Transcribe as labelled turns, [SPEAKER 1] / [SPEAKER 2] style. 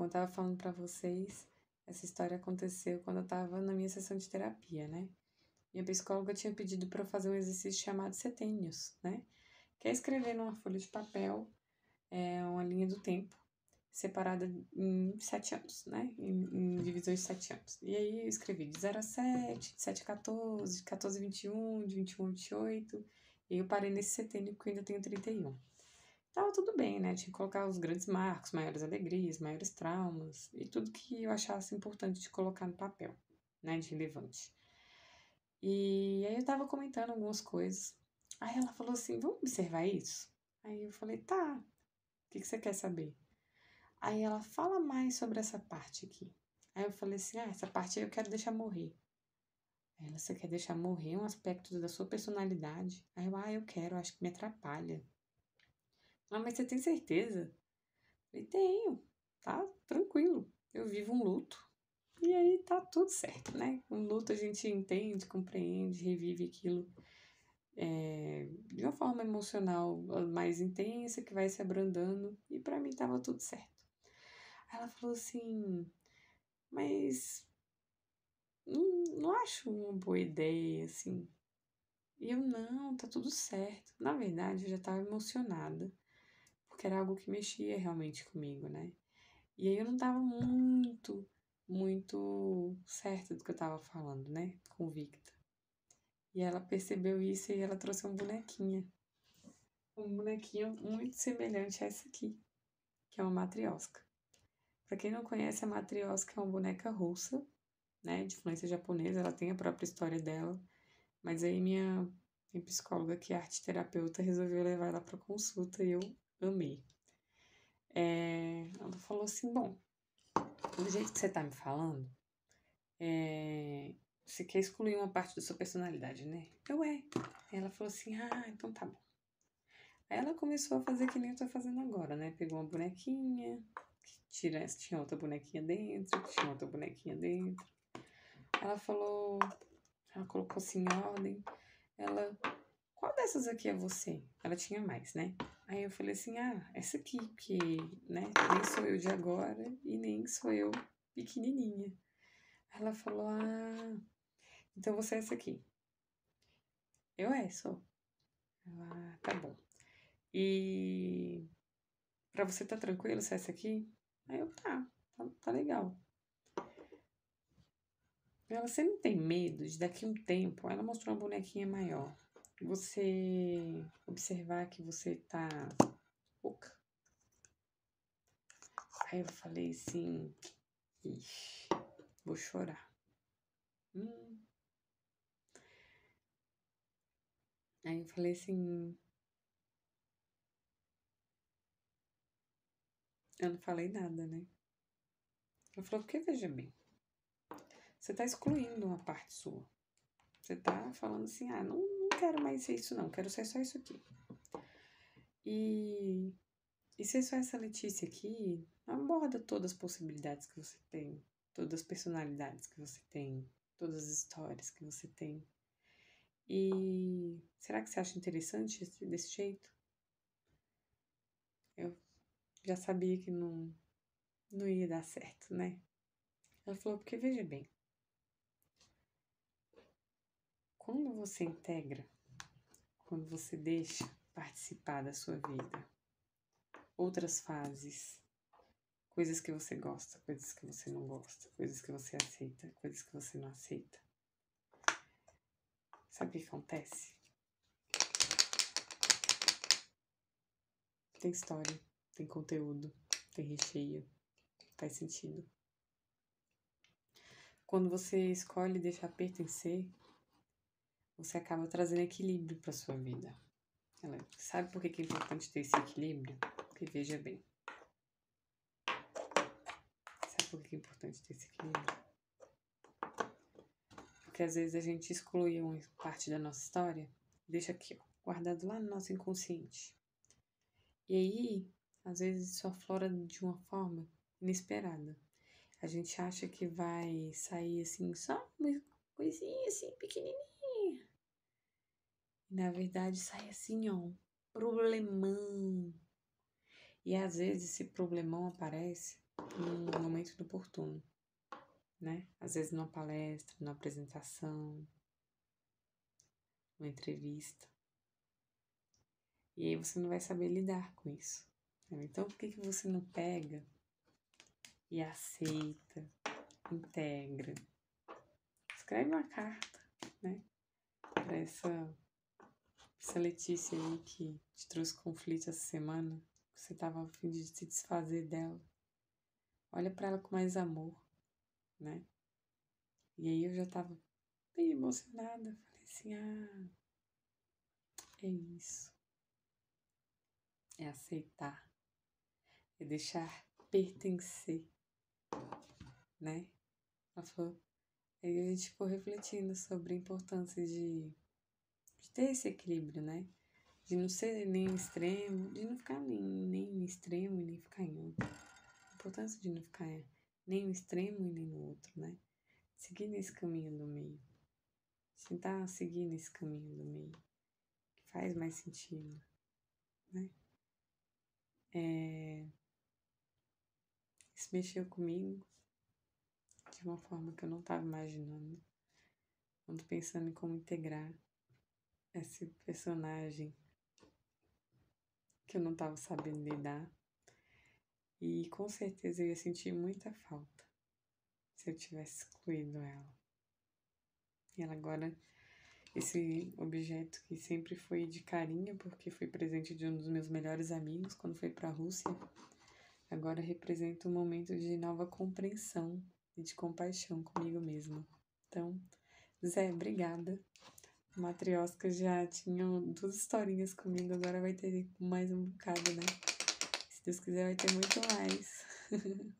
[SPEAKER 1] como eu tava falando para vocês, essa história aconteceu quando eu tava na minha sessão de terapia, né? Minha psicóloga tinha pedido para fazer um exercício chamado setênios, né? Que é escrever numa folha de papel é, uma linha do tempo separada em sete anos, né? Em, em, divisões de sete anos. E aí eu escrevi de 0 a 7, de 7 a 14, de 14 a 21, de 21 a 28. E eu parei nesse setênio porque eu ainda tenho 31. Tava tudo bem, né? Tinha que colocar os grandes marcos, maiores alegrias, maiores traumas e tudo que eu achasse importante de colocar no papel, né? De relevante. E aí eu tava comentando algumas coisas. Aí ela falou assim: vamos observar isso? Aí eu falei: tá. O que, que você quer saber? Aí ela fala mais sobre essa parte aqui. Aí eu falei assim: ah, essa parte aí eu quero deixar morrer. Aí ela, você quer deixar morrer um aspecto da sua personalidade? Aí eu, ah, eu quero, acho que me atrapalha. Ah, mas você tem certeza? Falei, tenho, tá tranquilo. Eu vivo um luto. E aí tá tudo certo, né? Um luto a gente entende, compreende, revive aquilo é, de uma forma emocional mais intensa, que vai se abrandando. E para mim tava tudo certo. Ela falou assim, mas não, não acho uma boa ideia, assim. E eu, não, tá tudo certo. Na verdade, eu já estava emocionada, porque era algo que mexia realmente comigo, né? E aí eu não estava muito, muito certa do que eu estava falando, né? Convicta. E ela percebeu isso e ela trouxe uma bonequinha. Um bonequinho muito semelhante a essa aqui, que é uma matriosca. Para quem não conhece, a matrioska é uma boneca russa, né, de influência japonesa, ela tem a própria história dela, mas aí minha, minha psicóloga, que é arte terapeuta, resolveu levar ela para consulta e eu amei. É, ela falou assim: bom, do jeito que você tá me falando, é, você quer excluir uma parte da sua personalidade, né? Eu é. Ela falou assim: ah, então tá bom. Aí ela começou a fazer que nem eu tô fazendo agora, né? Pegou uma bonequinha, tira, tinha outra bonequinha dentro, tinha outra bonequinha dentro. Ela falou, ela colocou assim em ordem. Ela, dessas aqui é você? Ela tinha mais, né? Aí eu falei assim, ah, essa aqui, que, né, nem sou eu de agora e nem sou eu pequenininha. Ela falou, ah, então você é essa aqui. Eu é, sou. ah, tá bom. E pra você tá tranquilo ser essa aqui? Aí eu, tá, tá, tá legal. Ela, você não tem medo de daqui um tempo, ela mostrou uma bonequinha maior, você observar que você tá louca. Aí eu falei assim, ixi, vou chorar. Hum. Aí eu falei assim, Eu não falei nada, né? Ela falou, porque veja bem, você tá excluindo uma parte sua. Você tá falando assim, ah, não quero mais ser isso não, quero ser só isso aqui. E, e ser só essa Letícia aqui aborda todas as possibilidades que você tem, todas as personalidades que você tem, todas as histórias que você tem. E será que você acha interessante desse jeito? Eu já sabia que não, não ia dar certo, né? Ela falou, porque veja bem, quando você integra, quando você deixa participar da sua vida, outras fases, coisas que você gosta, coisas que você não gosta, coisas que você aceita, coisas que você não aceita. Sabe o que acontece? Tem história tem conteúdo, tem recheio, faz sentido. Quando você escolhe deixar pertencer, você acaba trazendo equilíbrio para sua vida. Ela, sabe por que é importante ter esse equilíbrio? Porque veja bem. Sabe por que é importante ter esse equilíbrio? Porque às vezes a gente exclui uma parte da nossa história, deixa aqui, ó, guardado lá no nosso inconsciente. E aí, às vezes isso aflora de uma forma inesperada. A gente acha que vai sair assim, só uma coisinha assim, pequenininha. Na verdade sai assim, ó, problemão. E às vezes esse problemão aparece num momento oportuno, né? Às vezes numa palestra, numa apresentação, uma entrevista. E aí você não vai saber lidar com isso. Então por que, que você não pega e aceita, integra? Escreve uma carta, né? Para essa, essa Letícia aí que te trouxe conflito essa semana, que você tava a fim de se desfazer dela. Olha para ela com mais amor, né? E aí eu já tava bem emocionada. Falei assim, ah, é isso. É aceitar. É deixar pertencer, né? Ela falou, aí a gente ficou refletindo sobre a importância de, de ter esse equilíbrio, né? De não ser nem extremo, de não ficar nem, nem extremo e nem ficar em outro. A importância de não ficar nem no extremo e nem no outro, né? Seguir nesse caminho do meio. Tentar seguir nesse caminho do meio. Que faz mais sentido, né? É... Isso mexeu comigo de uma forma que eu não estava imaginando. Quando pensando em como integrar esse personagem que eu não estava sabendo lidar. E com certeza eu ia sentir muita falta se eu tivesse excluído ela. E ela agora, esse objeto que sempre foi de carinho, porque foi presente de um dos meus melhores amigos quando foi para a Rússia, agora representa um momento de nova compreensão e de compaixão comigo mesma. Então, Zé, obrigada. Matriosca já tinha duas historinhas comigo, agora vai ter mais um bocado, né? Se Deus quiser, vai ter muito mais.